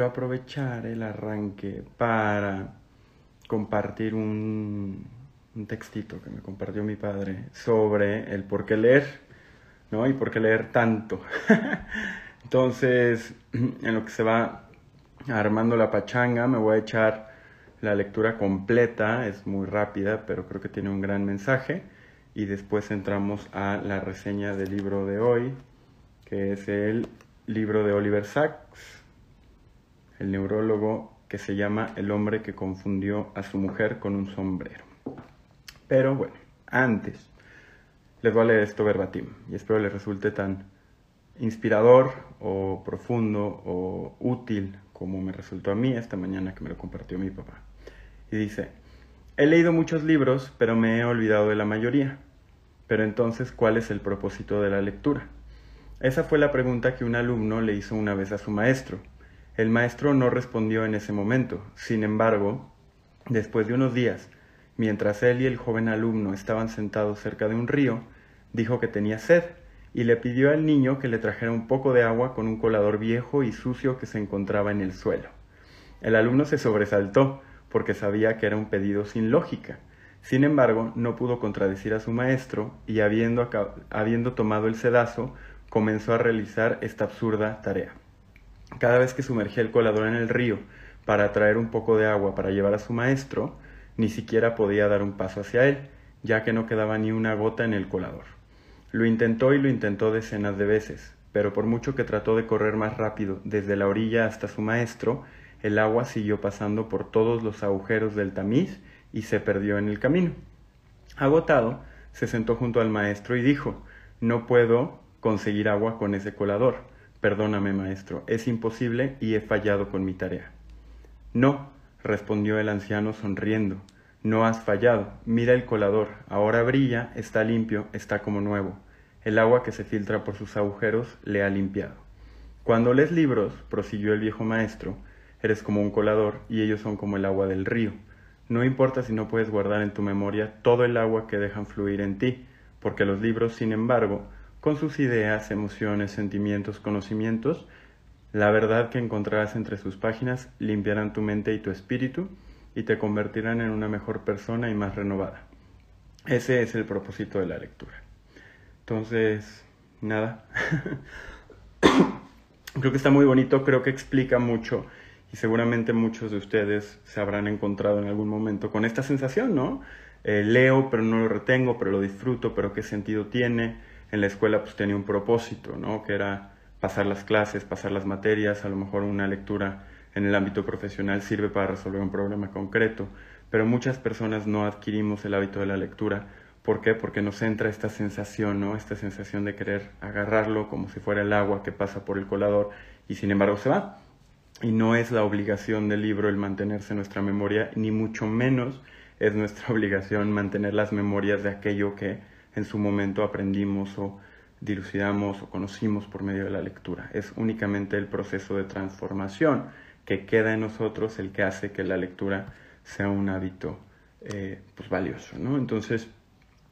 Quiero aprovechar el arranque para compartir un, textito que me compartió mi padre sobre el por qué leer, ¿no? Y por qué leer tanto. Entonces, en lo que se va armando la pachanga, me voy a echar la lectura completa, es muy rápida, pero creo que tiene un gran mensaje. Y después entramos a la reseña del libro de hoy, que es el libro de Oliver Sacks, el neurólogo que se llama El hombre que confundió a su mujer con un sombrero. Pero bueno, antes les voy a leer esto verbatim y espero les resulte tan inspirador o profundo o útil como me resultó a mí esta mañana que me lo compartió mi papá. Y dice, he leído muchos libros, pero me he olvidado de la mayoría. Pero entonces, ¿cuál es el propósito de la lectura? Esa fue la pregunta que un alumno le hizo una vez a su maestro el maestro no respondió en ese momento. Sin embargo, después de unos días, mientras él y el joven alumno estaban sentados cerca de un río, dijo que tenía sed y le pidió al niño que le trajera un poco de agua con un colador viejo y sucio que se encontraba en el suelo. El alumno se sobresaltó porque sabía que era un pedido sin lógica. Sin embargo, no pudo contradecir a su maestro y habiendo, tomado el sedazo, comenzó a realizar esta absurda tarea. Cada vez que sumergía el colador en el río para traer un poco de agua para llevar a su maestro, ni siquiera podía dar un paso hacia él, ya que no quedaba ni una gota en el colador. Lo intentó y lo intentó decenas de veces, pero por mucho que trató de correr más rápido desde la orilla hasta su maestro, el agua siguió pasando por todos los agujeros del tamiz y se perdió en el camino. Agotado, se sentó junto al maestro y dijo No puedo conseguir agua con ese colador. Perdóname, maestro, es imposible y he fallado con mi tarea. No, respondió el anciano sonriendo. No has fallado. Mira el colador. Ahora brilla, está limpio, está como nuevo. El agua que se filtra por sus agujeros le ha limpiado. Cuando lees libros, prosiguió el viejo maestro, eres como un colador y ellos son como el agua del río. No importa si no puedes guardar en tu memoria todo el agua que dejan fluir en ti, porque los libros, sin embargo, con sus ideas, emociones, sentimientos, conocimientos, la verdad que encontrarás entre sus páginas limpiarán tu mente y tu espíritu y te convertirán en una mejor persona y más renovada. Ese es el propósito de la lectura. Entonces, nada. creo que está muy bonito, creo que explica mucho y seguramente muchos de ustedes se habrán encontrado en algún momento con esta sensación, ¿no? Eh, leo, pero no lo retengo, pero lo disfruto, pero qué sentido tiene en la escuela pues tenía un propósito, ¿no? Que era pasar las clases, pasar las materias, a lo mejor una lectura en el ámbito profesional sirve para resolver un problema concreto, pero muchas personas no adquirimos el hábito de la lectura. ¿Por qué? Porque nos entra esta sensación, ¿no? Esta sensación de querer agarrarlo como si fuera el agua que pasa por el colador y sin embargo se va. Y no es la obligación del libro el mantenerse en nuestra memoria, ni mucho menos es nuestra obligación mantener las memorias de aquello que en su momento aprendimos o dilucidamos o conocimos por medio de la lectura. Es únicamente el proceso de transformación que queda en nosotros el que hace que la lectura sea un hábito eh, pues valioso, ¿no? Entonces,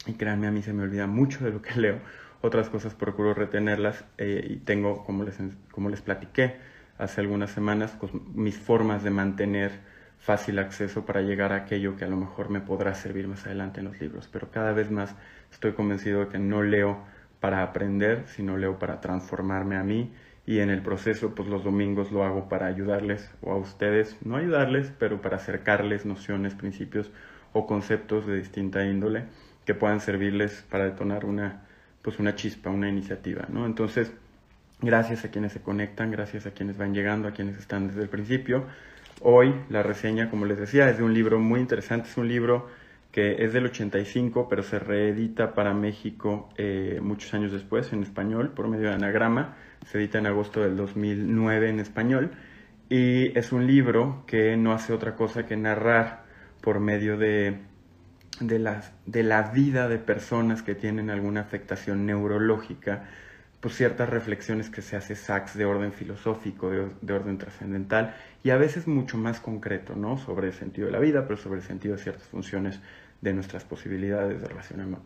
y créanme, a mí se me olvida mucho de lo que leo. Otras cosas procuro retenerlas eh, y tengo, como les, como les platiqué hace algunas semanas, pues, mis formas de mantener fácil acceso para llegar a aquello que a lo mejor me podrá servir más adelante en los libros. Pero cada vez más estoy convencido de que no leo para aprender, sino leo para transformarme a mí y en el proceso pues los domingos lo hago para ayudarles o a ustedes, no ayudarles, pero para acercarles nociones, principios o conceptos de distinta índole que puedan servirles para detonar una pues una chispa, una iniciativa, ¿no? Entonces, gracias a quienes se conectan, gracias a quienes van llegando, a quienes están desde el principio. Hoy la reseña, como les decía, es de un libro muy interesante, es un libro que es del 85, pero se reedita para México eh, muchos años después en español por medio de anagrama, se edita en agosto del 2009 en español, y es un libro que no hace otra cosa que narrar por medio de, de, de la vida de personas que tienen alguna afectación neurológica, pues ciertas reflexiones que se hace Sachs de orden filosófico, de, orden trascendental y a veces mucho más concreto, ¿no? Sobre el sentido de la vida, pero sobre el sentido de ciertas funciones de nuestras posibilidades de,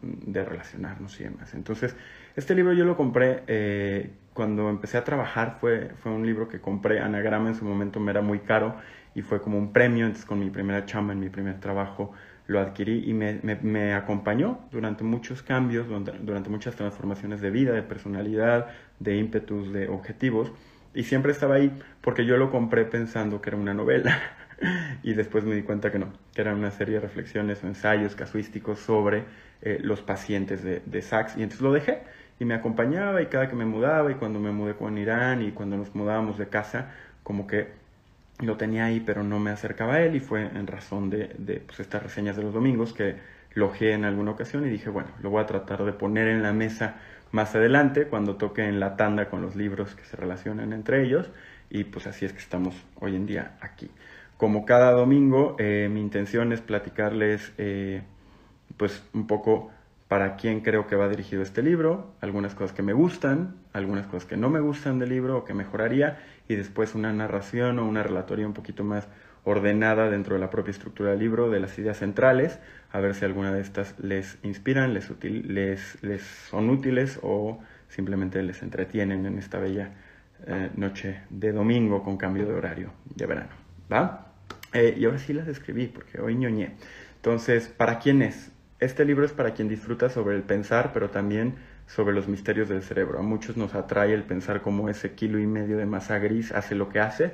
de relacionarnos y demás. Entonces, este libro yo lo compré eh, cuando empecé a trabajar, fue, fue un libro que compré, Anagrama en su momento me era muy caro y fue como un premio, entonces con mi primera chamba, en mi primer trabajo, lo adquirí y me, me, acompañó durante muchos cambios, durante, muchas transformaciones de vida, de personalidad, de ímpetus, de objetivos. Y siempre estaba ahí porque yo lo compré pensando que era una novela. y después me di cuenta que no, que era una serie de reflexiones o ensayos casuísticos sobre eh, los pacientes de, de Sachs. Y entonces lo dejé y me acompañaba y cada que me mudaba y cuando me mudé con Irán y cuando nos mudábamos de casa, como que lo tenía ahí, pero no me acercaba a él y fue en razón de, de pues, estas reseñas de los domingos que logé en alguna ocasión y dije, bueno, lo voy a tratar de poner en la mesa más adelante cuando toque en la tanda con los libros que se relacionan entre ellos y pues así es que estamos hoy en día aquí. Como cada domingo, eh, mi intención es platicarles eh, pues un poco para quién creo que va dirigido este libro, algunas cosas que me gustan, algunas cosas que no me gustan del libro o que mejoraría y después una narración o una relatoría un poquito más ordenada dentro de la propia estructura del libro de las ideas centrales, a ver si alguna de estas les inspiran, les, les, les son útiles o simplemente les entretienen en esta bella eh, noche de domingo con cambio de horario de verano. ¿Va? Eh, y ahora sí las escribí porque hoy ñoñé. Entonces, ¿para quién es? Este libro es para quien disfruta sobre el pensar, pero también sobre los misterios del cerebro. A muchos nos atrae el pensar cómo ese kilo y medio de masa gris hace lo que hace.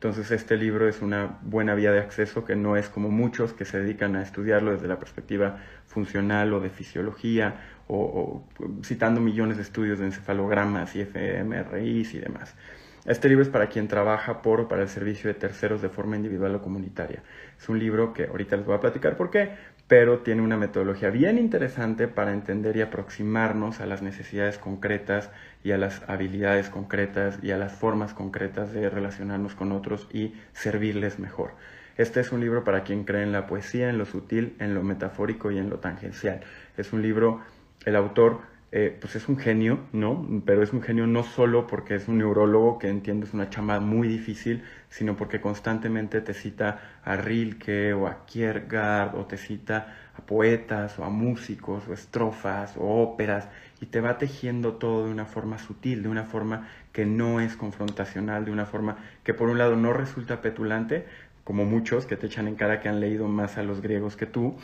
Entonces este libro es una buena vía de acceso que no es como muchos que se dedican a estudiarlo desde la perspectiva funcional o de fisiología o, citando millones de estudios de encefalogramas y fMRIs y demás. Este libro es para quien trabaja por o para el servicio de terceros de forma individual o comunitaria. Es un libro que ahorita les voy a platicar por qué, pero tiene una metodología bien interesante para entender y aproximarnos a las necesidades concretas y a las habilidades concretas y a las formas concretas de relacionarnos con otros y servirles mejor. Este es un libro para quien cree en la poesía, en lo sutil, en lo metafórico y en lo tangencial. Es un libro, el autor eh, pues es un genio, ¿no? Pero es un genio no solo porque es un neurólogo que entiende es una chamba muy difícil, sino porque constantemente te cita a Rilke o a Kierkegaard o te cita poetas o a músicos o estrofas o óperas y te va tejiendo todo de una forma sutil, de una forma que no es confrontacional, de una forma que por un lado no resulta petulante, como muchos que te echan en cara que han leído más a los griegos que tú,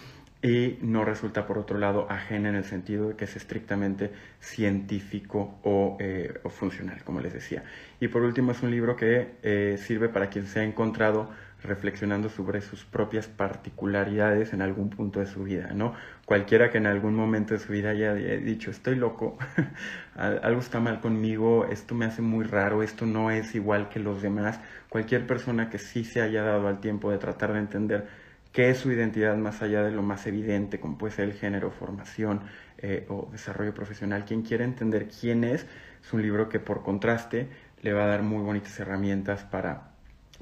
y no resulta por otro lado ajena en el sentido de que es estrictamente científico o, eh, funcional, como les decía. Y por último es un libro que eh, sirve para quien se ha encontrado reflexionando sobre sus propias particularidades en algún punto de su vida, ¿no? Cualquiera que en algún momento de su vida haya dicho, estoy loco, algo está mal conmigo, esto me hace muy raro, esto no es igual que los demás, cualquier persona que sí se haya dado al tiempo de tratar de entender qué es su identidad más allá de lo más evidente, como puede ser el género, formación eh, o desarrollo profesional. Quien quiere entender quién es, es un libro que por contraste le va a dar muy bonitas herramientas para,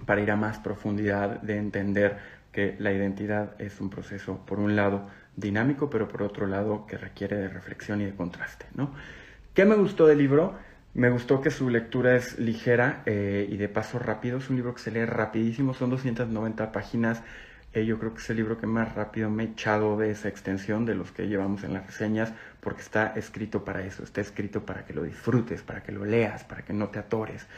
para ir a más profundidad de entender que la identidad es un proceso, por un lado, dinámico, pero por otro lado, que requiere de reflexión y de contraste. ¿no? ¿Qué me gustó del libro? Me gustó que su lectura es ligera eh, y de paso rápido. Es un libro que se lee rapidísimo, son 290 páginas eh, yo creo que es el libro que más rápido me he echado de esa extensión de los que llevamos en las reseñas, porque está escrito para eso, está escrito para que lo disfrutes, para que lo leas, para que no te atores.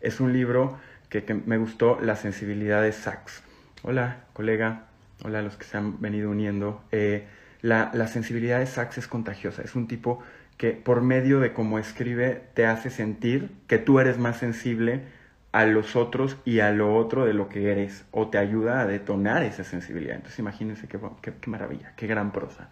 Es un libro que, me gustó la sensibilidad de Sachs. Hola, colega, hola a los que se han venido uniendo. Eh, la, la sensibilidad de Sachs es contagiosa, es un tipo que por medio de cómo escribe te hace sentir que tú eres más sensible a los otros y a lo otro de lo que eres o te ayuda a detonar esa sensibilidad. Entonces imagínense qué, qué, maravilla, qué gran prosa.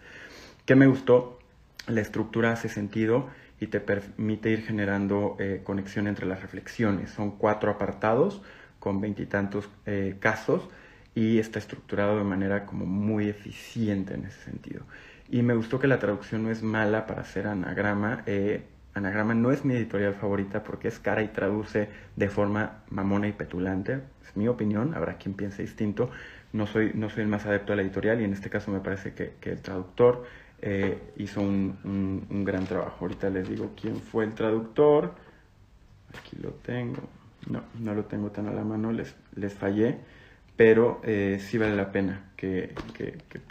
¿Qué me gustó? La estructura hace sentido y te permite ir generando eh, conexión entre las reflexiones. Son cuatro apartados con veintitantos eh, casos y está estructurado de manera como muy eficiente en ese sentido. Y me gustó que la traducción no es mala para hacer anagrama. Eh, Anagrama no es mi editorial favorita porque es cara y traduce de forma mamona y petulante. Es mi opinión, habrá quien piense distinto. No soy, no soy el más adepto a la editorial y en este caso me parece que, que el traductor eh, hizo un, un, gran trabajo. Ahorita les digo quién fue el traductor. Aquí lo tengo. No, no lo tengo tan a la mano, les, les fallé. pero eh, sí vale la pena que,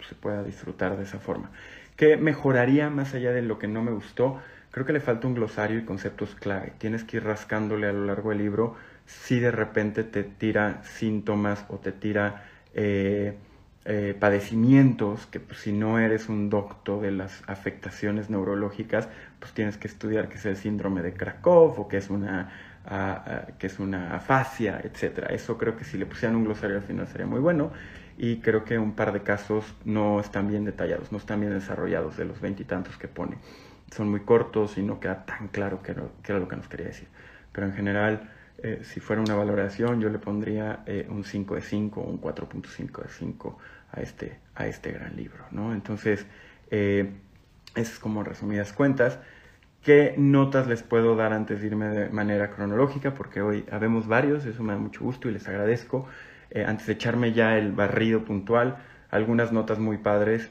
se pueda disfrutar de esa forma. ¿Qué mejoraría más allá de lo que no me gustó? Creo que le falta un glosario y conceptos clave. Tienes que ir rascándole a lo largo del libro si de repente te tira síntomas o te tira eh, eh, padecimientos que pues, si no eres un doctor de las afectaciones neurológicas, pues tienes que estudiar que es el síndrome de Krakow o que es una que es una afasia, etc. Eso creo que si le pusieran un glosario al final sería muy bueno y creo que un par de casos no están bien detallados, no están bien desarrollados de los veintitantos que pone. Son muy cortos y no queda tan claro qué era, lo que nos quería decir. Pero en general, eh, si fuera una valoración, yo le pondría eh, un 5 de 5 o un 4.5 de 5 a este, a este gran libro. ¿no? Entonces, eh, es como resumidas cuentas. ¿Qué notas les puedo dar antes de irme de manera cronológica? Porque hoy habemos varios, eso me da mucho gusto y les agradezco. Eh, antes de echarme ya el barrido puntual, algunas notas muy padres.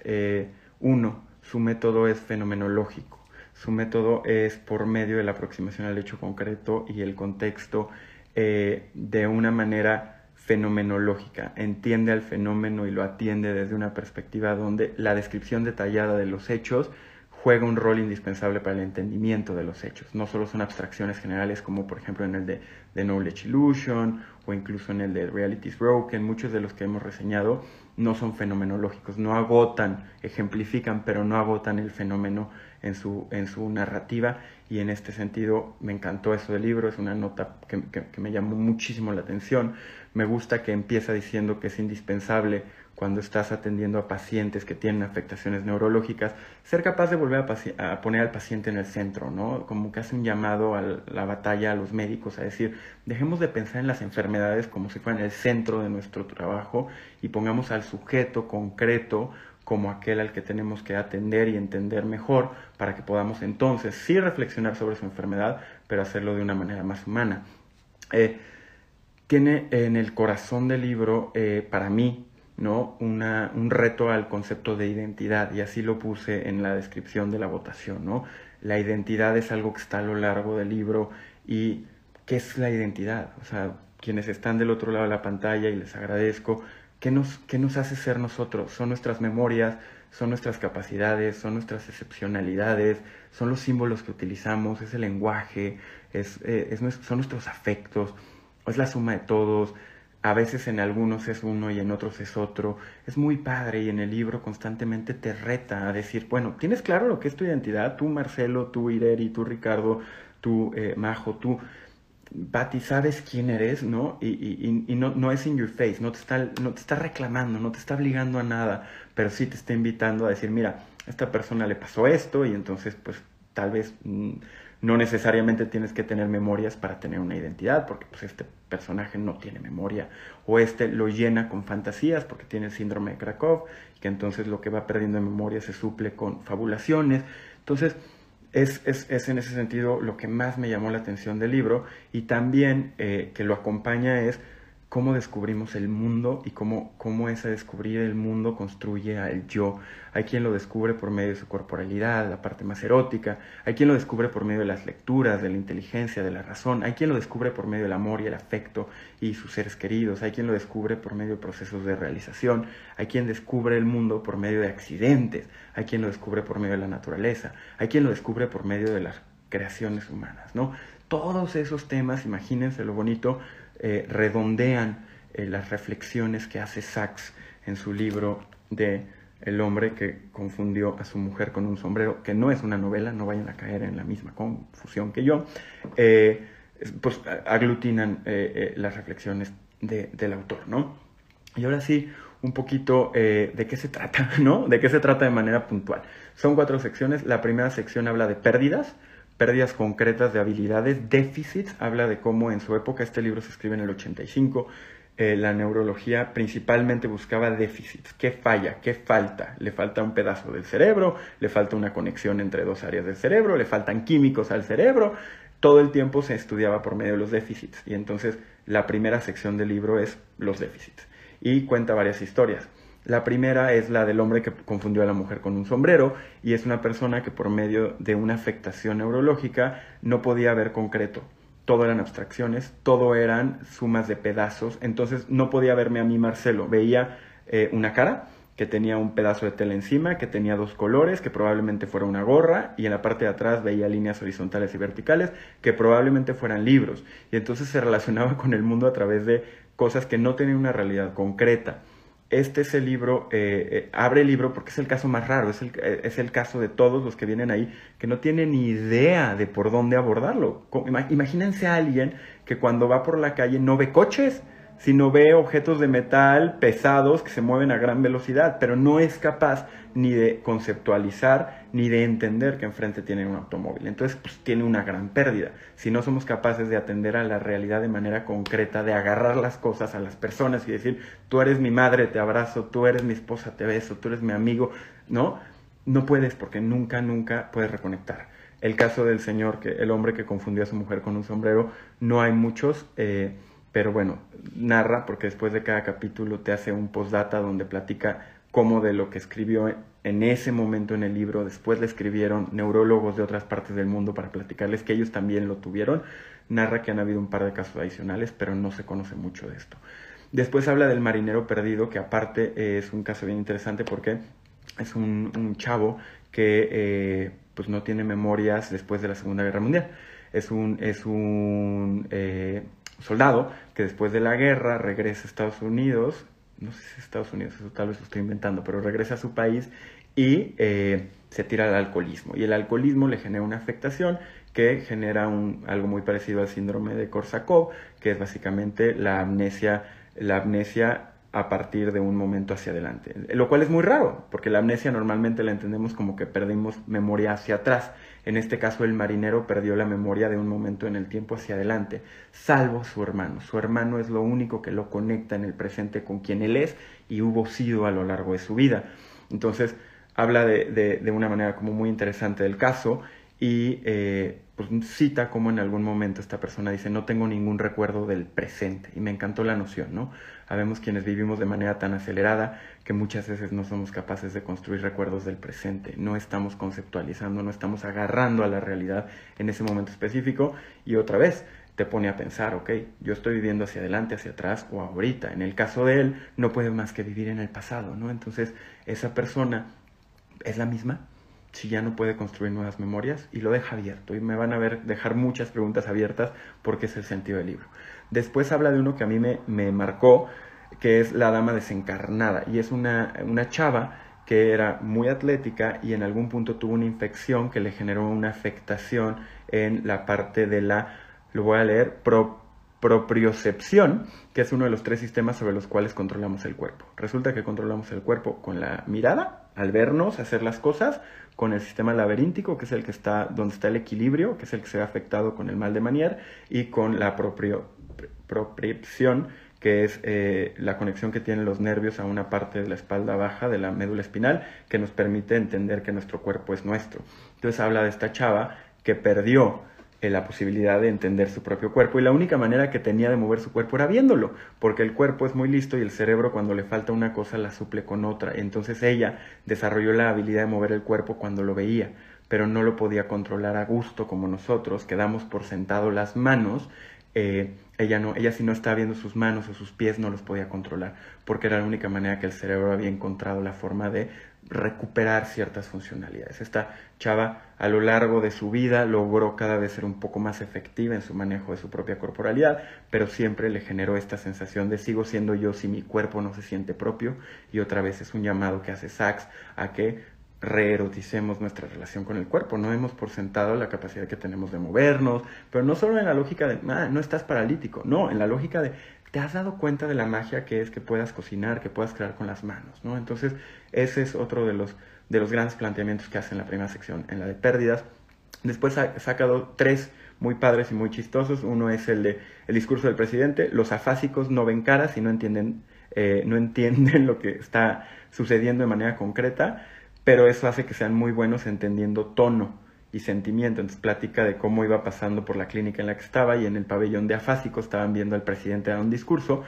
Uno, su método es fenomenológico. Su método es por medio de la aproximación al hecho concreto y el contexto eh, de una manera fenomenológica. Entiende al fenómeno y lo atiende desde una perspectiva donde la descripción detallada de los hechos juega un rol indispensable para el entendimiento de los hechos. No solo son abstracciones generales como por ejemplo en el de, The Knowledge Illusion o incluso en el de Realities Broken, muchos de los que hemos reseñado no son fenomenológicos, no agotan, ejemplifican, pero no agotan el fenómeno en su, en su narrativa y en este sentido me encantó eso del libro, es una nota que, que me llamó muchísimo la atención, me gusta que empieza diciendo que es indispensable cuando estás atendiendo a pacientes que tienen afectaciones neurológicas, ser capaz de volver a, poner al paciente en el centro, ¿no? Como que hace un llamado a la batalla a los médicos a decir, dejemos de pensar en las enfermedades como si fueran el centro de nuestro trabajo y pongamos al sujeto concreto como aquel al que tenemos que atender y entender mejor para que podamos entonces sí reflexionar sobre su enfermedad, pero hacerlo de una manera más humana. Eh, tiene en el corazón del libro, eh, para mí, ¿no? Una, un reto al concepto de identidad, y así lo puse en la descripción de la votación. ¿no? La identidad es algo que está a lo largo del libro y ¿qué es la identidad? O sea, quienes están del otro lado de la pantalla y les agradezco, ¿qué nos, qué nos hace ser nosotros? Son nuestras memorias, son nuestras capacidades, son nuestras excepcionalidades, son los símbolos que utilizamos, es el lenguaje, es, eh, es, son nuestros afectos, es la suma de todos, a veces en algunos es uno y en otros es otro. Es muy padre y en el libro constantemente te reta a decir, bueno, ¿tienes claro lo que es tu identidad? Tú Marcelo, tú Ireri, tú Ricardo, tú eh, Majo, tú Pati, ¿sabes quién eres? ¿No? Y, y, y no, no, es in your face, no te, está, no te está reclamando, no te está obligando a nada, pero sí te está invitando a decir, mira, a esta persona le pasó esto y entonces pues tal vez... Mm, no necesariamente tienes que tener memorias para tener una identidad, porque pues este personaje no tiene memoria, o este lo llena con fantasías porque tiene el síndrome de Krakow, que entonces lo que va perdiendo en memoria se suple con fabulaciones. Entonces, es, es, es, en ese sentido lo que más me llamó la atención del libro, y también eh, que lo acompaña es cómo descubrimos el mundo y cómo, cómo ese descubrir el mundo construye al yo. Hay quien lo descubre por medio de su corporalidad, la parte más erótica, hay quien lo descubre por medio de las lecturas, de la inteligencia, de la razón, hay quien lo descubre por medio del amor y el afecto y sus seres queridos, hay quien lo descubre por medio de procesos de realización, hay quien descubre el mundo por medio de accidentes, hay quien lo descubre por medio de la naturaleza, hay quien lo descubre por medio de las creaciones humanas, ¿no? Todos esos temas, imagínense lo bonito, eh, redondean eh, las reflexiones que hace Sachs en su libro de El hombre que confundió a su mujer con un sombrero, que no es una novela, no vayan a caer en la misma confusión que yo, eh, pues aglutinan las reflexiones del autor, ¿no? Y ahora sí, un poquito de qué se trata, ¿no? De qué se trata de manera puntual. Son cuatro secciones. La primera sección habla de pérdidas, pérdidas concretas de habilidades, déficits, habla de cómo en su época, este libro se escribe en el 85, eh, la neurología principalmente buscaba déficits, qué falla, qué falta, le falta un pedazo del cerebro, le falta una conexión entre dos áreas del cerebro, le faltan químicos al cerebro, todo el tiempo se estudiaba por medio de los déficits. Y entonces la primera sección del libro es los déficits. Y cuenta varias historias. La primera es la del hombre que confundió a la mujer con un sombrero y es una persona que por medio de una afectación neurológica no podía ver concreto, todo eran abstracciones, todo eran sumas de pedazos, entonces no podía verme a mí Marcelo, veía eh, una cara que tenía un pedazo de tela encima, que tenía dos colores, que probablemente fuera una gorra, y en la parte de atrás veía líneas horizontales y verticales, que probablemente fueran libros, y entonces se relacionaba con el mundo a través de cosas que no tenían una realidad concreta este es el libro, eh, eh, abre el libro porque es el caso más raro, es el, eh, es el caso de todos los que vienen ahí que no tienen ni idea de por dónde abordarlo. Imagínense a alguien que cuando va por la calle no ve coches, sino ve objetos de metal pesados que se mueven a gran velocidad, pero no es capaz ni de conceptualizar ni de entender que enfrente tiene un automóvil. Entonces, pues tiene una gran pérdida. Si no somos capaces de atender a la realidad de manera concreta, de agarrar las cosas a las personas y decir, tú eres mi madre, te abrazo, tú eres mi esposa, te beso, tú eres mi amigo, ¿no? No puedes porque nunca, nunca puedes reconectar. El caso del señor, que el hombre que confundió a su mujer con un sombrero, no hay muchos. Eh, pero bueno, narra porque después de cada capítulo te hace un postdata donde platica cómo de lo que escribió en ese momento en el libro, después le escribieron neurólogos de otras partes del mundo para platicarles que ellos también lo tuvieron. Narra que han habido un par de casos adicionales, pero no se conoce mucho de esto. Después habla del marinero perdido, que aparte es un caso bien interesante porque es un, chavo que eh, pues no tiene memorias después de la Segunda Guerra Mundial. Es un, es un eh, soldado que después de la guerra regresa a Estados Unidos, no sé si es Estados Unidos, eso tal vez lo estoy inventando, pero regresa a su país y eh, se tira al alcoholismo. Y el alcoholismo le genera una afectación que genera un, algo muy parecido al síndrome de Korsakov, que es básicamente la amnesia, la amnesia a partir de un momento hacia adelante. Lo cual es muy raro, porque la amnesia normalmente la entendemos como que perdimos memoria hacia atrás. En este caso el marinero perdió la memoria de un momento en el tiempo hacia adelante, salvo su hermano. Su hermano es lo único que lo conecta en el presente con quien él es y hubo sido a lo largo de su vida. Entonces habla de, de, una manera como muy interesante del caso y eh, pues cita como en algún momento esta persona dice no tengo ningún recuerdo del presente y me encantó la noción, ¿no? Habemos quienes vivimos de manera tan acelerada que muchas veces no somos capaces de construir recuerdos del presente, no estamos conceptualizando, no estamos agarrando a la realidad en ese momento específico y otra vez te pone a pensar, ok, yo estoy viviendo hacia adelante, hacia atrás o ahorita. En el caso de él, no puede más que vivir en el pasado, ¿no? Entonces, esa persona es la misma si ya no puede construir nuevas memorias y lo deja abierto. Y me van a ver dejar muchas preguntas abiertas porque es el sentido del libro. Después habla de uno que a mí me, me marcó, que es La Dama Desencarnada. Y es una, una chava que era muy atlética y en algún punto tuvo una infección que le generó una afectación en la parte de la, lo voy a leer, propriocepción, que es uno de los tres sistemas sobre los cuales controlamos el cuerpo. Resulta que controlamos el cuerpo con la mirada, al vernos, hacer las cosas, con el sistema laberíntico, que es el que está, donde está el equilibrio, que es el que se ve afectado con el mal de Manier, y con la proprio, propriocepción, que es eh, la conexión que tienen los nervios a una parte de la espalda baja de la médula espinal, que nos permite entender que nuestro cuerpo es nuestro. Entonces habla de esta chava que perdió eh, la posibilidad de entender su propio cuerpo y la única manera que tenía de mover su cuerpo era viéndolo, porque el cuerpo es muy listo y el cerebro cuando le falta una cosa la suple con otra. Entonces ella desarrolló la habilidad de mover el cuerpo cuando lo veía, pero no lo podía controlar a gusto como nosotros, quedamos por sentado las manos. Eh, ella no, ella si no estaba viendo sus manos o sus pies no los podía controlar, porque era la única manera que el cerebro había encontrado la forma de recuperar ciertas funcionalidades. Esta chava a lo largo de su vida logró cada vez ser un poco más efectiva en su manejo de su propia corporalidad, pero siempre le generó esta sensación de sigo siendo yo si mi cuerpo no se siente propio y otra vez es un llamado que hace Sachs a que reeroticemos nuestra relación con el cuerpo. No hemos por sentado la capacidad que tenemos de movernos, pero no solo en la lógica de, ah, no estás paralítico, no, en la lógica de, ¿te has dado cuenta de la magia que es que puedas cocinar, que puedas crear con las manos? ¿no? Entonces, ese es otro de los, de los grandes planteamientos que hace en la primera sección, en la de pérdidas. Después ha sacado tres muy padres y muy chistosos. Uno es el de el discurso del presidente. Los afásicos no ven caras y no entienden, eh, no entienden lo que está sucediendo de manera concreta pero eso hace que sean muy buenos entendiendo tono y sentimiento. Entonces platica de cómo iba pasando por la clínica en la que estaba y en el pabellón de afásicos estaban viendo al presidente dar un discurso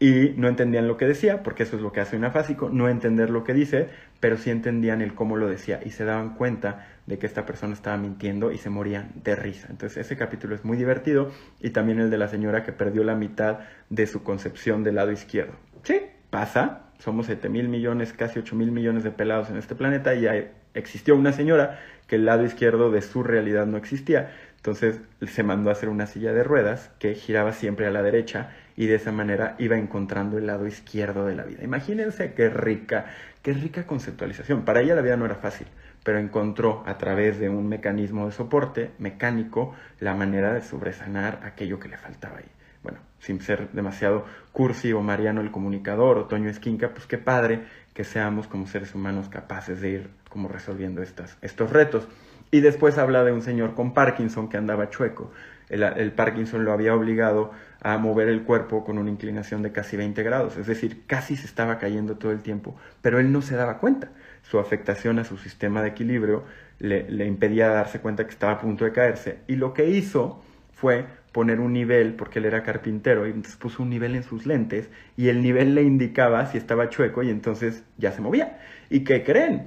y no entendían lo que decía, porque eso es lo que hace un afásico, no entender lo que dice, pero sí entendían el cómo lo decía y se daban cuenta de que esta persona estaba mintiendo y se morían de risa. Entonces ese capítulo es muy divertido y también el de la señora que perdió la mitad de su concepción del lado izquierdo. Sí, pasa, somos 7 mil millones, casi 8 mil millones de pelados en este planeta y existió una señora que el lado izquierdo de su realidad no existía. Entonces se mandó a hacer una silla de ruedas que giraba siempre a la derecha y de esa manera iba encontrando el lado izquierdo de la vida. Imagínense qué rica, qué rica conceptualización. Para ella la vida no era fácil, pero encontró a través de un mecanismo de soporte mecánico la manera de sobresanar aquello que le faltaba ahí. Bueno, sin ser demasiado cursi o Mariano el comunicador o Toño Esquinca, pues qué padre que seamos como seres humanos capaces de ir como resolviendo estas, estos retos. Y después habla de un señor con Parkinson que andaba chueco. el Parkinson lo había obligado a mover el cuerpo con una inclinación de casi 20 grados, es decir, casi se estaba cayendo todo el tiempo, pero él no se daba cuenta. Su afectación a su sistema de equilibrio le, impedía darse cuenta que estaba a punto de caerse y lo que hizo fue poner un nivel, porque él era carpintero, y entonces puso un nivel en sus lentes y el nivel le indicaba si estaba chueco y entonces ya se movía. ¿Y qué creen?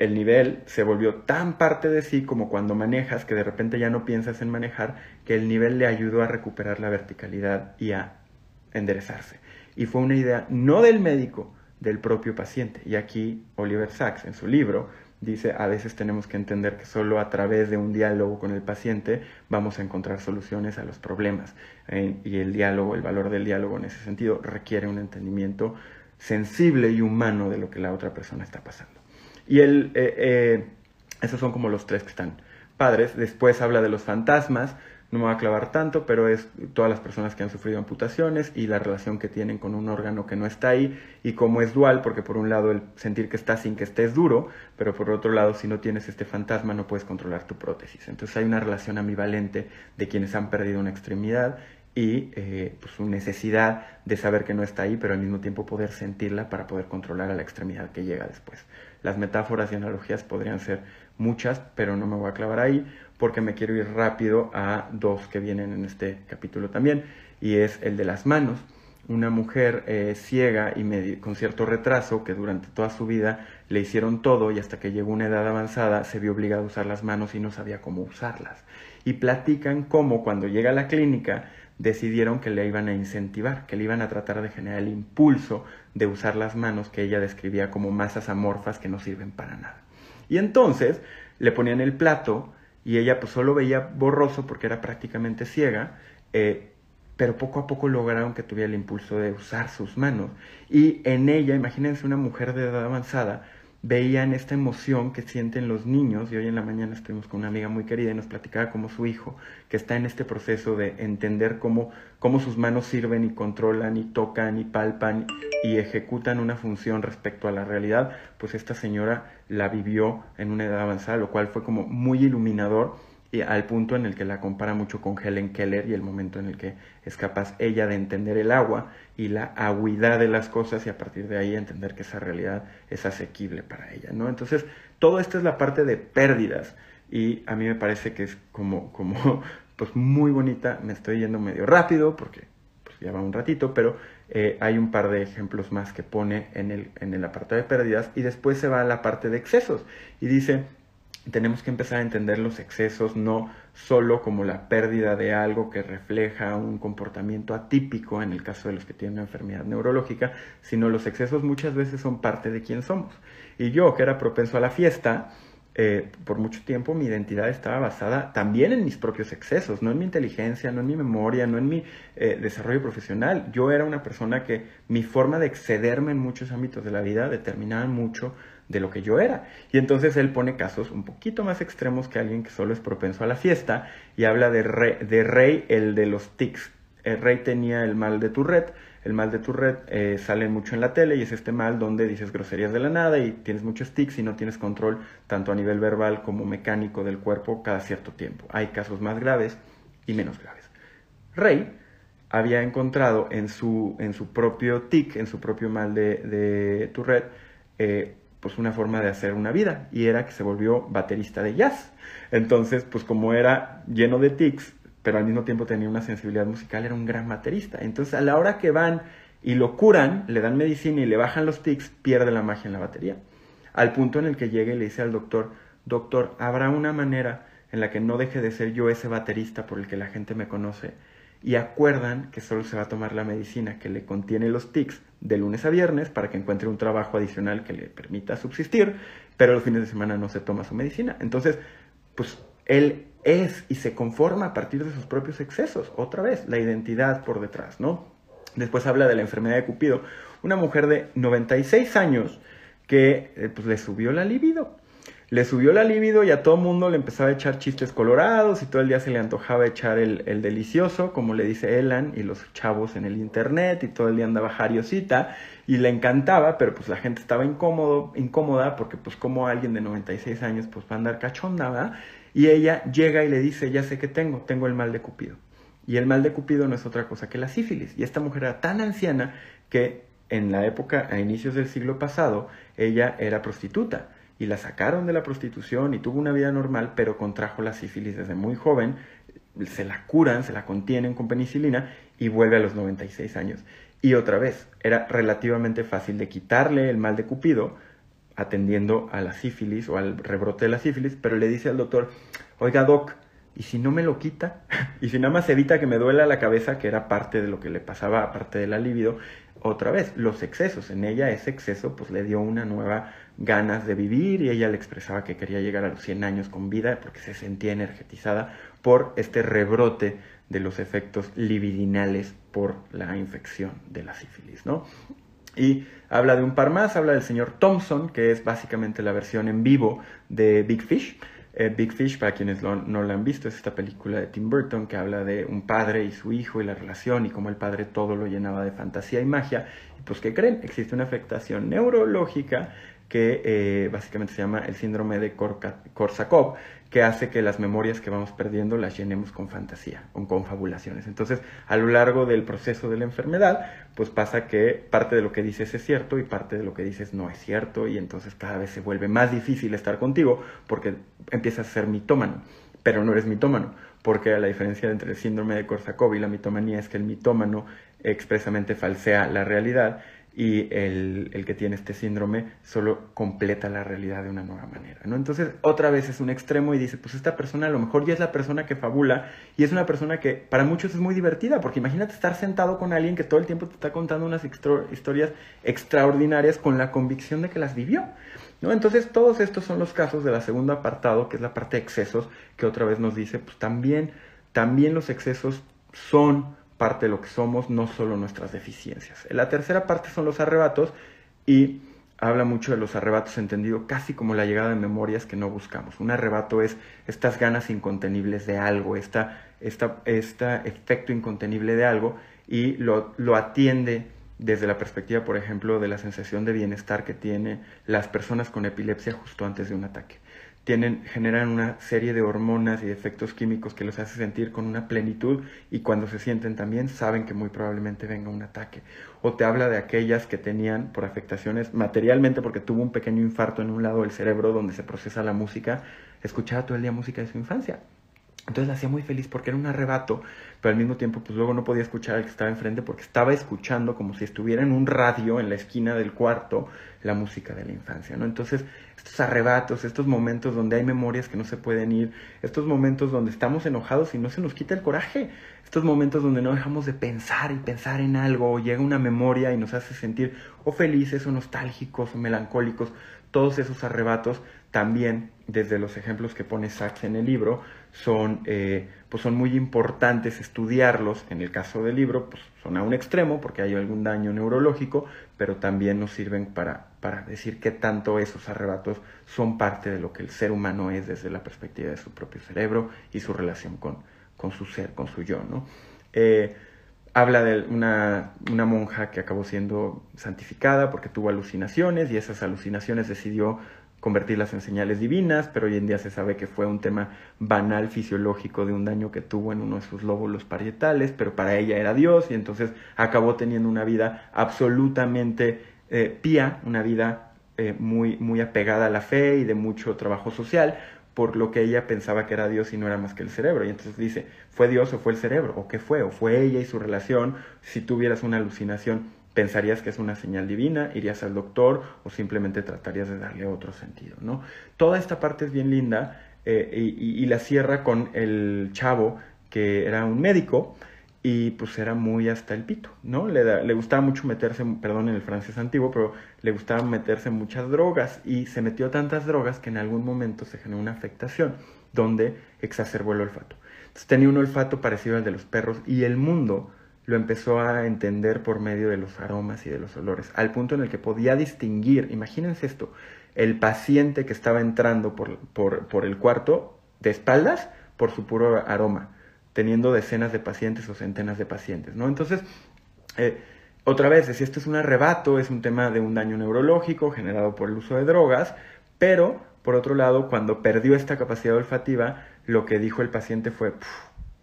el nivel se volvió tan parte de sí como cuando manejas que de repente ya no piensas en manejar, que el nivel le ayudó a recuperar la verticalidad y a enderezarse. Y fue una idea no del médico, del propio paciente. Y aquí Oliver Sacks en su libro dice, a veces tenemos que entender que solo a través de un diálogo con el paciente vamos a encontrar soluciones a los problemas. Eh, y el diálogo, el valor del diálogo en ese sentido, requiere un entendimiento sensible y humano de lo que la otra persona está pasando. Y él, eh, eh, esos son como los tres que están padres. Después habla de los fantasmas, no me voy a clavar tanto, pero es todas las personas que han sufrido amputaciones y la relación que tienen con un órgano que no está ahí y cómo es dual, porque por un lado el sentir que está sin que estés duro, pero por otro lado si no tienes este fantasma no puedes controlar tu prótesis. Entonces hay una relación ambivalente de quienes han perdido una extremidad y eh, pues, su necesidad de saber que no está ahí, pero al mismo tiempo poder sentirla para poder controlar a la extremidad que llega después. Las metáforas y analogías podrían ser muchas, pero no me voy a clavar ahí porque me quiero ir rápido a dos que vienen en este capítulo también, y es el de las manos. Una mujer eh, ciega y con cierto retraso que durante toda su vida le hicieron todo y hasta que llegó una edad avanzada se vio obligada a usar las manos y no sabía cómo usarlas. Y platican cómo cuando llega a la clínica decidieron que le iban a incentivar, que le iban a tratar de generar el impulso de usar las manos que ella describía como masas amorfas que no sirven para nada. Y entonces le ponían el plato y ella pues solo veía borroso porque era prácticamente ciega, eh, pero poco a poco lograron que tuviera el impulso de usar sus manos. Y en ella, imagínense una mujer de edad avanzada, veían esta emoción que sienten los niños, y hoy en la mañana estuvimos con una amiga muy querida y nos platicaba como su hijo, que está en este proceso de entender cómo, cómo sus manos sirven y controlan y tocan y palpan y ejecutan una función respecto a la realidad, pues esta señora la vivió en una edad avanzada, lo cual fue como muy iluminador y al punto en el que la compara mucho con Helen Keller y el momento en el que es capaz ella de entender el agua y la agüidad de las cosas y a partir de ahí entender que esa realidad es asequible para ella, ¿no? Entonces, todo esto es la parte de pérdidas y a mí me parece que es como, como pues muy bonita, me estoy yendo medio rápido porque pues, ya va un ratito, pero eh, hay un par de ejemplos más que pone en el, en el apartado de pérdidas y después se va a la parte de excesos y dice tenemos que empezar a entender los excesos no solo como la pérdida de algo que refleja un comportamiento atípico en el caso de los que tienen una enfermedad neurológica, sino los excesos muchas veces son parte de quién somos. Y yo, que era propenso a la fiesta, eh, por mucho tiempo mi identidad estaba basada también en mis propios excesos, no en mi inteligencia, no en mi memoria, no en mi eh, desarrollo profesional. Yo era una persona que mi forma de excederme en muchos ámbitos de la vida determinaba mucho de lo que yo era. Y entonces él pone casos un poquito más extremos que alguien que solo es propenso a la fiesta y habla de Rey, de rey el de los tics. El Rey tenía el mal de Tourette. El mal de Tourette eh, sale mucho en la tele y es este mal donde dices groserías de la nada y tienes muchos tics y no tienes control tanto a nivel verbal como mecánico del cuerpo cada cierto tiempo. Hay casos más graves y menos graves. Rey había encontrado en su, en su propio tic, en su propio mal de, de Tourette, eh, pues una forma de hacer una vida y era que se volvió baterista de jazz. Entonces, pues como era lleno de tics, pero al mismo tiempo tenía una sensibilidad musical, era un gran baterista. Entonces, a la hora que van y lo curan, le dan medicina y le bajan los tics, pierde la magia en la batería. Al punto en el que llega y le dice al doctor, doctor, ¿habrá una manera en la que no deje de ser yo ese baterista por el que la gente me conoce? Y acuerdan que solo se va a tomar la medicina que le contiene los tics de lunes a viernes para que encuentre un trabajo adicional que le permita subsistir, pero los fines de semana no se toma su medicina. Entonces, pues él es y se conforma a partir de sus propios excesos. Otra vez, la identidad por detrás, ¿no? Después habla de la enfermedad de Cupido. Una mujer de 96 años que eh, pues, le subió la libido. Le subió la libido y a todo mundo le empezaba a echar chistes colorados y todo el día se le antojaba echar el, el delicioso, como le dice Elan y los chavos en el internet y todo el día andaba jariosita y le encantaba, pero pues la gente estaba incómodo, incómoda porque pues como alguien de 96 años pues va a andar cachonda, Y ella llega y le dice, ya sé que tengo, tengo el mal de Cupido. Y el mal de Cupido no es otra cosa que la sífilis. Y esta mujer era tan anciana que en la época, a inicios del siglo pasado, ella era prostituta. Y la sacaron de la prostitución y tuvo una vida normal, pero contrajo la sífilis desde muy joven. Se la curan, se la contienen con penicilina y vuelve a los 96 años. Y otra vez, era relativamente fácil de quitarle el mal de Cupido atendiendo a la sífilis o al rebrote de la sífilis, pero le dice al doctor, oiga doc, y si no me lo quita, y si nada más evita que me duela la cabeza, que era parte de lo que le pasaba, aparte del alivio, otra vez, los excesos. En ella ese exceso pues le dio una nueva ganas de vivir y ella le expresaba que quería llegar a los 100 años con vida porque se sentía energetizada por este rebrote de los efectos libidinales por la infección de la sífilis, ¿no? Y habla de un par más, habla del señor Thompson, que es básicamente la versión en vivo de Big Fish, eh, Big Fish, para quienes no la han visto, es esta película de Tim Burton que habla de un padre y su hijo y la relación y cómo el padre todo lo llenaba de fantasía y magia. Y pues, ¿qué creen? Existe una afectación neurológica que eh, básicamente se llama el síndrome de Korsakov, que hace que las memorias que vamos perdiendo las llenemos con fantasía, con confabulaciones. Entonces, a lo largo del proceso de la enfermedad, pues pasa que parte de lo que dices es cierto y parte de lo que dices no es cierto y entonces cada vez se vuelve más difícil estar contigo porque empiezas a ser mitómano, pero no eres mitómano, porque la diferencia entre el síndrome de Korsakov y la mitomanía es que el mitómano expresamente falsea la realidad y el, el, que tiene este síndrome solo completa la realidad de una nueva manera, ¿no? Entonces, otra vez es un extremo y dice, pues esta persona a lo mejor ya es la persona que fabula y es una persona que para muchos es muy divertida, porque imagínate estar sentado con alguien que todo el tiempo te está contando unas historias extraordinarias con la convicción de que las vivió, ¿no? Entonces, todos estos son los casos de la segundo apartado, que es la parte de excesos, que otra vez nos dice, pues también, también los excesos son parte de lo que somos, no solo nuestras deficiencias. La tercera parte son los arrebatos y habla mucho de los arrebatos entendido casi como la llegada de memorias que no buscamos. Un arrebato es estas ganas incontenibles de algo, esta, esta, este efecto incontenible de algo y lo, lo atiende desde la perspectiva, por ejemplo, de la sensación de bienestar que tienen las personas con epilepsia justo antes de un ataque tienen, generan una serie de hormonas y efectos químicos que los hace sentir con una plenitud y cuando se sienten también saben que muy probablemente venga un ataque. O te habla de aquellas que tenían por afectaciones materialmente porque tuvo un pequeño infarto en un lado del cerebro donde se procesa la música, escuchaba todo el día música de su infancia. Entonces la hacía muy feliz porque era un arrebato, pero al mismo tiempo pues luego no podía escuchar al que estaba enfrente porque estaba escuchando como si estuviera en un radio en la esquina del cuarto la música de la infancia, ¿no? Entonces estos arrebatos, estos momentos donde hay memorias que no se pueden ir, estos momentos donde estamos enojados y no se nos quita el coraje, estos momentos donde no dejamos de pensar y pensar en algo, o llega una memoria y nos hace sentir o felices o nostálgicos o melancólicos, todos esos arrebatos también desde los ejemplos que pone Sachs en el libro son, eh, pues son muy importantes estudiarlos. En el caso del libro, pues son a un extremo porque hay algún daño neurológico, pero también nos sirven para, para decir qué tanto esos arrebatos son parte de lo que el ser humano es desde la perspectiva de su propio cerebro y su relación con, con su ser, con su yo. ¿no? Eh, habla de una, una monja que acabó siendo santificada porque tuvo alucinaciones y esas alucinaciones decidió convertirlas en señales divinas, pero hoy en día se sabe que fue un tema banal fisiológico de un daño que tuvo en uno de sus lóbulos parietales, pero para ella era Dios y entonces acabó teniendo una vida absolutamente eh, pía, una vida eh, muy, muy apegada a la fe y de mucho trabajo social, por lo que ella pensaba que era Dios y no era más que el cerebro. Y entonces dice, ¿fue Dios o fue el cerebro? ¿O qué fue? ¿O fue ella y su relación? Si tuvieras una alucinación, pensarías que es una señal divina, irías al doctor o simplemente tratarías de darle otro sentido, ¿no? Toda esta parte es bien linda eh, y, la cierra con el chavo que era un médico y pues era muy hasta el pito, ¿no? Le, gustaba mucho meterse, perdón en el francés antiguo, pero le gustaba meterse muchas drogas y se metió tantas drogas que en algún momento se generó una afectación donde exacerbó el olfato. Entonces tenía un olfato parecido al de los perros y el mundo lo empezó a entender por medio de los aromas y de los olores, al punto en el que podía distinguir, imagínense esto, el paciente que estaba entrando por, por, el cuarto de espaldas por su puro aroma, teniendo decenas de pacientes o centenas de pacientes, ¿no? Entonces, eh, otra vez, si esto es un arrebato, es un tema de un daño neurológico generado por el uso de drogas, pero, por otro lado, cuando perdió esta capacidad olfativa, lo que dijo el paciente fue,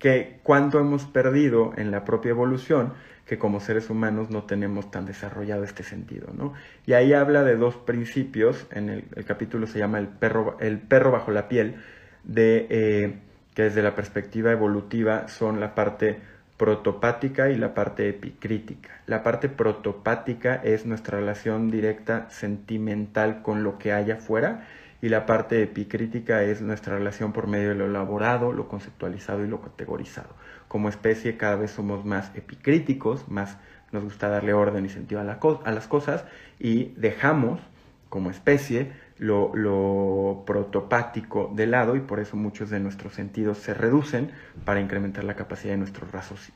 que cuánto hemos perdido en la propia evolución que como seres humanos no tenemos tan desarrollado este sentido, ¿no? Y ahí habla de dos principios, en el, capítulo se llama el perro, el perro bajo la piel, de, eh, que desde la perspectiva evolutiva son la parte protopática y la parte epicrítica. La parte protopática es nuestra relación directa sentimental con lo que hay afuera y la parte epicrítica es nuestra relación por medio de lo elaborado, lo conceptualizado y lo categorizado. Como especie cada vez somos más epicríticos, más nos gusta darle orden y sentido a, las cosas y dejamos como especie lo, lo, protopático de lado y por eso muchos de nuestros sentidos se reducen para incrementar la capacidad de nuestro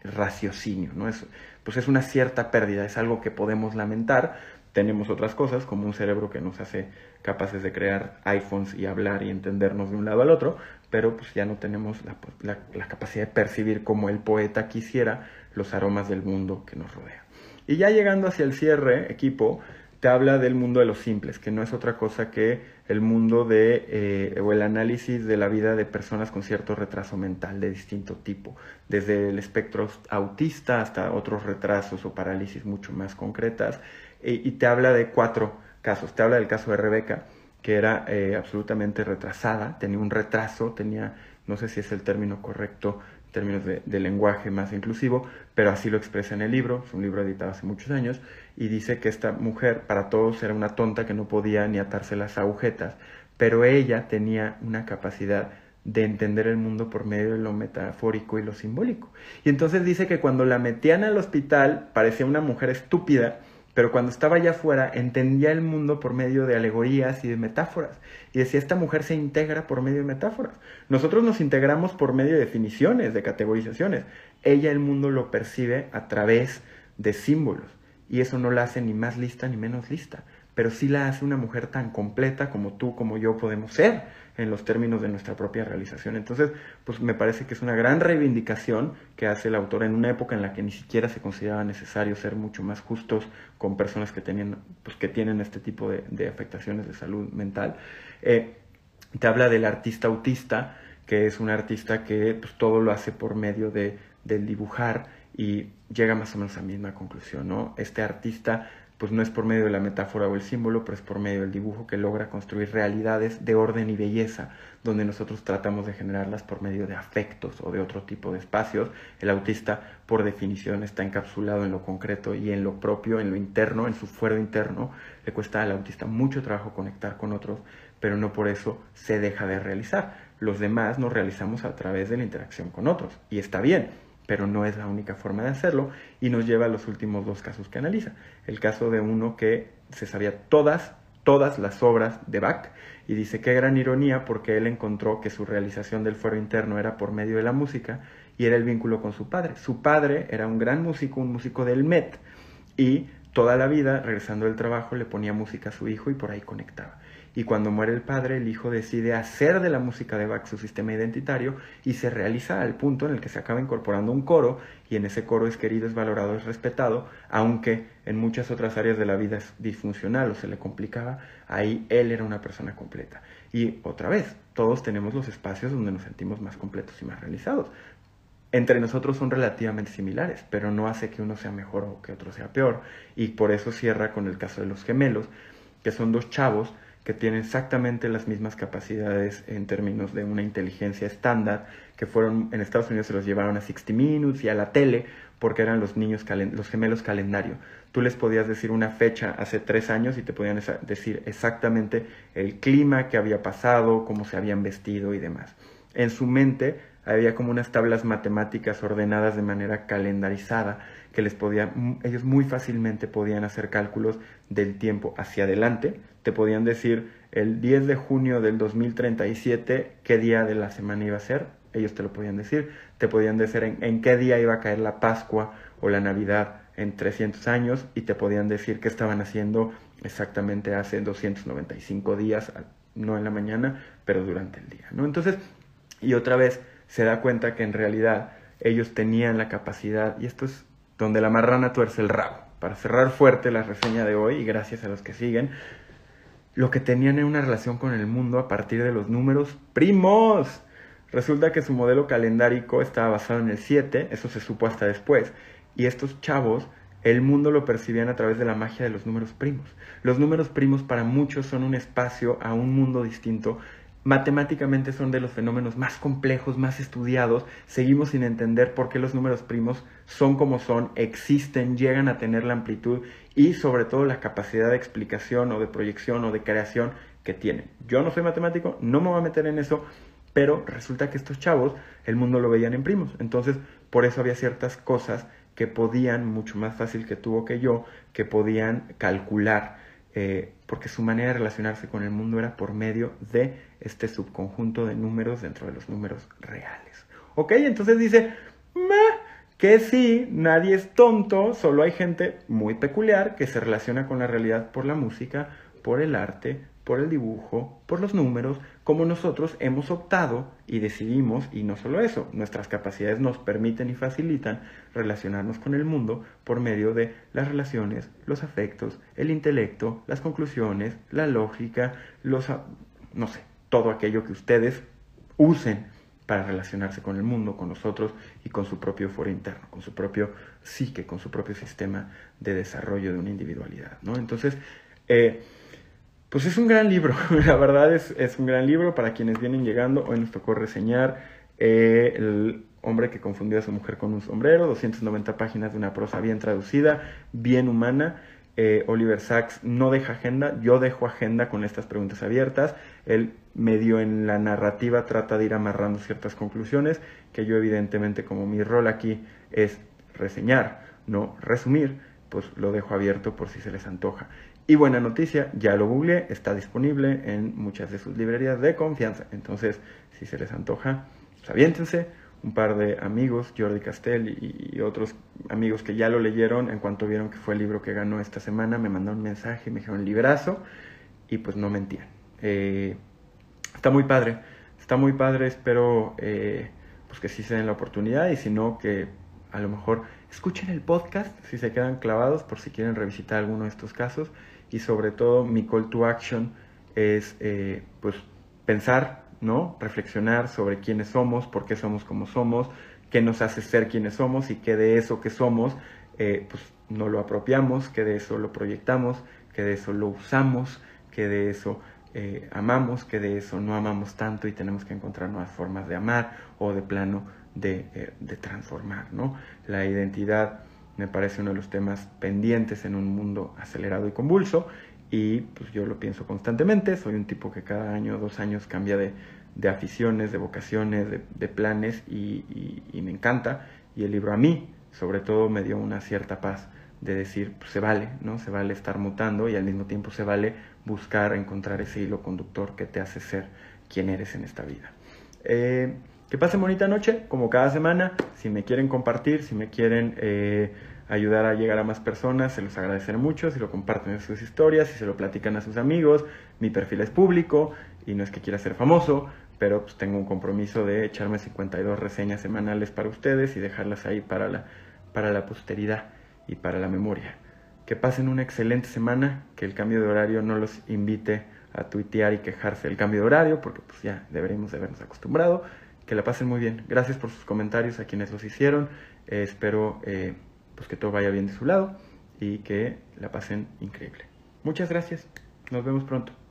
raciocinio. ¿no? Es, pues es una cierta pérdida, es algo que podemos lamentar, tenemos otras cosas, como un cerebro que nos hace capaces de crear iPhones y hablar y entendernos de un lado al otro, pero pues ya no tenemos la, capacidad de percibir como el poeta quisiera los aromas del mundo que nos rodea. Y ya llegando hacia el cierre, equipo, te habla del mundo de los simples, que no es otra cosa que el mundo de, eh, o el análisis de la vida de personas con cierto retraso mental de distinto tipo, desde el espectro autista hasta otros retrasos o parálisis mucho más concretas, y te habla de cuatro casos. Te habla del caso de Rebeca, que era eh, absolutamente retrasada, tenía un retraso, tenía, no sé si es el término correcto, en términos de, lenguaje más inclusivo, pero así lo expresa en el libro, es un libro editado hace muchos años, y dice que esta mujer para todos era una tonta que no podía ni atarse las agujetas, pero ella tenía una capacidad de entender el mundo por medio de lo metafórico y lo simbólico. Y entonces dice que cuando la metían al hospital parecía una mujer estúpida, pero cuando estaba allá afuera entendía el mundo por medio de alegorías y de metáforas. Y decía, esta mujer se integra por medio de metáforas. Nosotros nos integramos por medio de definiciones, de categorizaciones. Ella el mundo lo percibe a través de símbolos. Y eso no la hace ni más lista ni menos lista, pero sí la hace una mujer tan completa como tú, como yo podemos ser en los términos de nuestra propia realización. Entonces, pues me parece que es una gran reivindicación que hace el autor en una época en la que ni siquiera se consideraba necesario ser mucho más justos con personas que, tenían, pues, que tienen este tipo de, afectaciones de salud mental. Eh, te habla del artista autista, que es un artista que pues, todo lo hace por medio de, del dibujar y llega más o menos a la misma conclusión, ¿no? Este artista pues no es por medio de la metáfora o el símbolo, pero es por medio del dibujo que logra construir realidades de orden y belleza, donde nosotros tratamos de generarlas por medio de afectos o de otro tipo de espacios. El autista, por definición, está encapsulado en lo concreto y en lo propio, en lo interno, en su fuero interno. Le cuesta al autista mucho trabajo conectar con otros, pero no por eso se deja de realizar. Los demás nos realizamos a través de la interacción con otros, y está bien pero no es la única forma de hacerlo y nos lleva a los últimos dos casos que analiza. El caso de uno que se sabía todas, todas las obras de Bach y dice qué gran ironía porque él encontró que su realización del fuero interno era por medio de la música y era el vínculo con su padre. Su padre era un gran músico, un músico del Met y toda la vida, regresando del trabajo, le ponía música a su hijo y por ahí conectaba y cuando muere el padre, el hijo decide hacer de la música de Bach su sistema identitario y se realiza al punto en el que se acaba incorporando un coro y en ese coro es querido, es valorado, es respetado, aunque en muchas otras áreas de la vida es disfuncional o se le complicaba, ahí él era una persona completa. Y otra vez, todos tenemos los espacios donde nos sentimos más completos y más realizados. Entre nosotros son relativamente similares, pero no hace que uno sea mejor o que otro sea peor. Y por eso cierra con el caso de los gemelos, que son dos chavos que tienen exactamente las mismas capacidades en términos de una inteligencia estándar, que fueron en Estados Unidos se los llevaron a 60 Minutes y a la tele porque eran los niños, los gemelos calendario. Tú les podías decir una fecha hace tres años y te podían decir exactamente el clima que había pasado, cómo se habían vestido y demás. En su mente había como unas tablas matemáticas ordenadas de manera calendarizada que les podía, ellos muy fácilmente podían hacer cálculos del tiempo hacia adelante. Te podían decir el 10 de junio del 2037 qué día de la semana iba a ser, ellos te lo podían decir, te podían decir en, en qué día iba a caer la Pascua o la Navidad en 300 años y te podían decir qué estaban haciendo exactamente hace 295 días, no en la mañana, pero durante el día, ¿no? Entonces, y otra vez se da cuenta que en realidad ellos tenían la capacidad, y esto es donde la marrana tuerce el rabo, para cerrar fuerte la reseña de hoy, y gracias a los que siguen, lo que tenían era una relación con el mundo a partir de los números primos. Resulta que su modelo calendárico estaba basado en el 7, eso se supo hasta después, y estos chavos el mundo lo percibían a través de la magia de los números primos. Los números primos para muchos son un espacio a un mundo distinto matemáticamente son de los fenómenos más complejos, más estudiados. Seguimos sin entender por qué los números primos son como son, existen, llegan a tener la amplitud y sobre todo la capacidad de explicación o de proyección o de creación que tienen. Yo no soy matemático, no me voy a meter en eso, pero resulta que estos chavos el mundo lo veían en primos. Entonces, por eso había ciertas cosas que podían, mucho más fácil que tú o que yo, que podían calcular eh, porque su manera de relacionarse con el mundo era por medio de este subconjunto de números dentro de los números reales. ¿Ok? Entonces dice, que sí, nadie es tonto, solo hay gente muy peculiar que se relaciona con la realidad por la música, por el arte, por el dibujo, por los números, como nosotros hemos optado y decidimos, y no solo eso, nuestras capacidades nos permiten y facilitan relacionarnos con el mundo por medio de las relaciones, los afectos, el intelecto, las conclusiones, la lógica, los, no sé, todo aquello que ustedes usen para relacionarse con el mundo, con nosotros y con su propio foro interno, con su propio psique, con su propio sistema de desarrollo de una individualidad, ¿no? Entonces, eh, pues es un gran libro, la verdad es, es, un gran libro para quienes vienen llegando. Hoy nos tocó reseñar eh, El hombre que confundió a su mujer con un sombrero, 290 páginas de una prosa bien traducida, bien humana. Eh, Oliver Sacks no deja agenda, yo dejo agenda con estas preguntas abiertas. Él medio en la narrativa trata de ir amarrando ciertas conclusiones, que yo evidentemente como mi rol aquí es reseñar, no resumir, pues lo dejo abierto por si se les antoja. Y buena noticia, ya lo googleé, está disponible en muchas de sus librerías de confianza. Entonces, si se les antoja, pues aviéntense. Un par de amigos, Jordi Castell y, otros amigos que ya lo leyeron, en cuanto vieron que fue el libro que ganó esta semana, me mandaron un mensaje, me dijeron librazo, y pues no mentían. Eh, está muy padre, está muy padre, espero eh, pues que sí se den la oportunidad y si no, que a lo mejor escuchen el podcast si se quedan clavados por si quieren revisitar alguno de estos casos y sobre todo mi call to action es eh, pues pensar, ¿no? Reflexionar sobre quiénes somos, por qué somos como somos, qué nos hace ser quienes somos y qué de eso que somos eh, pues no lo apropiamos, que de eso lo proyectamos, que de eso lo usamos, que de eso eh, amamos, que de eso no amamos tanto y tenemos que encontrar nuevas formas de amar o de plano de, de transformar, ¿no? La identidad me parece uno de los temas pendientes en un mundo acelerado y convulso y pues yo lo pienso constantemente, soy un tipo que cada año dos años cambia de, de aficiones, de vocaciones, de, planes y, y, me encanta y el libro a mí sobre todo me dio una cierta paz de decir pues, se vale, ¿no? Se vale estar mutando y al mismo tiempo se vale buscar encontrar ese hilo conductor que te hace ser quien eres en esta vida. Eh, que pasen bonita noche, como cada semana. Si me quieren compartir, si me quieren eh, ayudar a llegar a más personas, se los agradeceré mucho. Si lo comparten en sus historias, si se lo platican a sus amigos. Mi perfil es público y no es que quiera ser famoso, pero pues tengo un compromiso de echarme 52 reseñas semanales para ustedes y dejarlas ahí para la, para la posteridad y para la memoria. Que pasen una excelente semana, que el cambio de horario no los invite a tuitear y quejarse del cambio de horario, porque pues ya deberíamos de habernos acostumbrado que la pasen muy bien. Gracias por sus comentarios a quienes los hicieron. Eh, espero eh, pues que todo vaya bien de su lado y que la pasen increíble. Muchas gracias. Nos vemos pronto.